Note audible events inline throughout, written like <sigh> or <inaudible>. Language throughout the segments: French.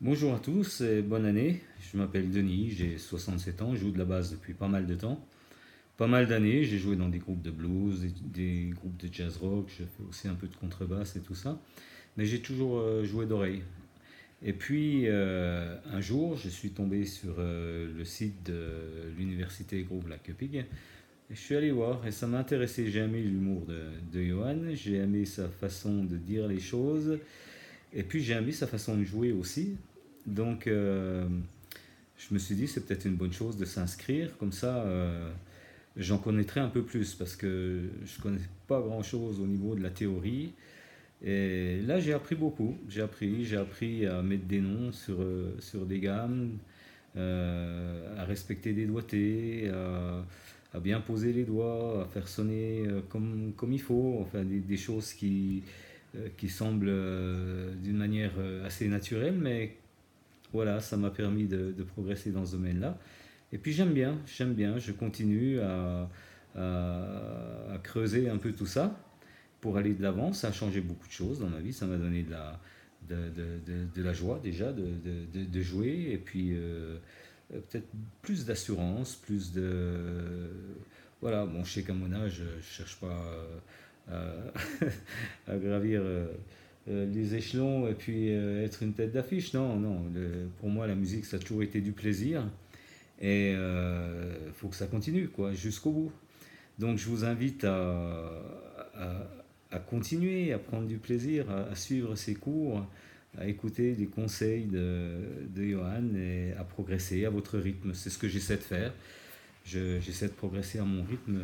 Bonjour à tous et bonne année. Je m'appelle Denis, j'ai 67 ans, je joue de la basse depuis pas mal de temps. Pas mal d'années, j'ai joué dans des groupes de blues, des, groupes de jazz rock, je fais aussi un peu de contrebasse et tout ça. Mais j'ai toujours euh, joué d'oreille. Et puis euh, un jour, je suis tombé sur euh, le site de l'université Groupe Black Et je suis allé voir et ça m'a intéressé. J'ai aimé l'humour de, de Johan, j'ai aimé sa façon de dire les choses. Et puis j'ai aimé sa façon de jouer aussi. Donc euh, je me suis dit c'est peut-être une bonne chose de s'inscrire. Comme ça, euh, j'en connaîtrai un peu plus parce que je ne connais pas grand-chose au niveau de la théorie. Et là, j'ai appris beaucoup. J'ai appris, j'ai appris à mettre des noms sur, euh, sur des gammes, à respecter des doigtés, à, bien poser les doigts, à faire sonner comme, comme il faut, enfin des, des choses qui, qui semble euh, d'une manière euh, assez naturelle, mais voilà, ça m'a permis de, progresser dans ce domaine-là. Et puis j'aime bien, j'aime bien, je continue à, à, creuser un peu tout ça pour aller de l'avant. Ça a changé beaucoup de choses dans ma vie, ça m'a donné de la, de, de, de, la joie déjà de, jouer, et puis peut-être plus d'assurance, plus de... Voilà, bon, je sais qu'à mon âge, je ne cherche pas <laughs> à, gravir euh, euh, les échelons et puis euh, être une tête d'affiche. Non, non. pour moi, la musique, ça a toujours été du plaisir. Et il faut que ça continue, quoi, jusqu'au bout. Donc, je vous invite à, à, continuer, à prendre du plaisir, à, suivre ces cours, à écouter les conseils de, de Johan et à progresser à votre rythme. C'est ce que j'essaie de faire j'essaie de progresser à mon rythme,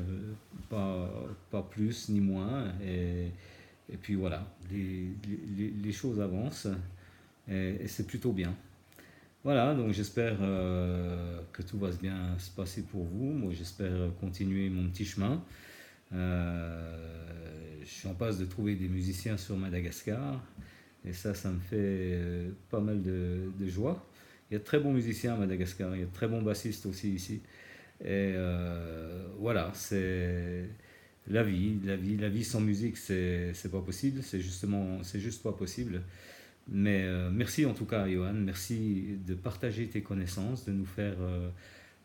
pas, pas plus ni moins. Et, et puis voilà, les, les, les choses avancent et, c'est plutôt bien. Voilà, donc j'espère euh, que tout va bien se passer pour vous. Moi, j'espère continuer mon petit chemin. Euh, je suis en passe de trouver des musiciens sur Madagascar et ça, ça me fait euh, pas mal de, de joie. Il y a de très bons musiciens à Madagascar, il y a de très bons bassistes aussi ici. Et euh, voilà, c'est la vie, la vie, la vie sans musique, c'est pas possible, c'est justement, c'est juste pas possible. Mais euh, merci en tout cas, Johan, merci de partager tes connaissances, de nous faire euh,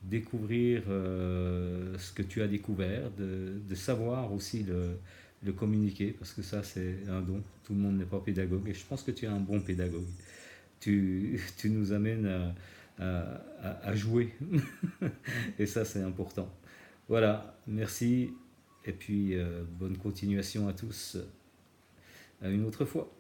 découvrir ce que tu as découvert, de, de savoir aussi le, le, communiquer, parce que ça, c'est un don. Tout le monde n'est pas pédagogue, et je pense que tu es un bon pédagogue. Tu, tu nous amènes à jouer. <laughs> et ça, c'est important. Voilà, merci. Et puis, euh, bonne continuation à tous. À une autre fois.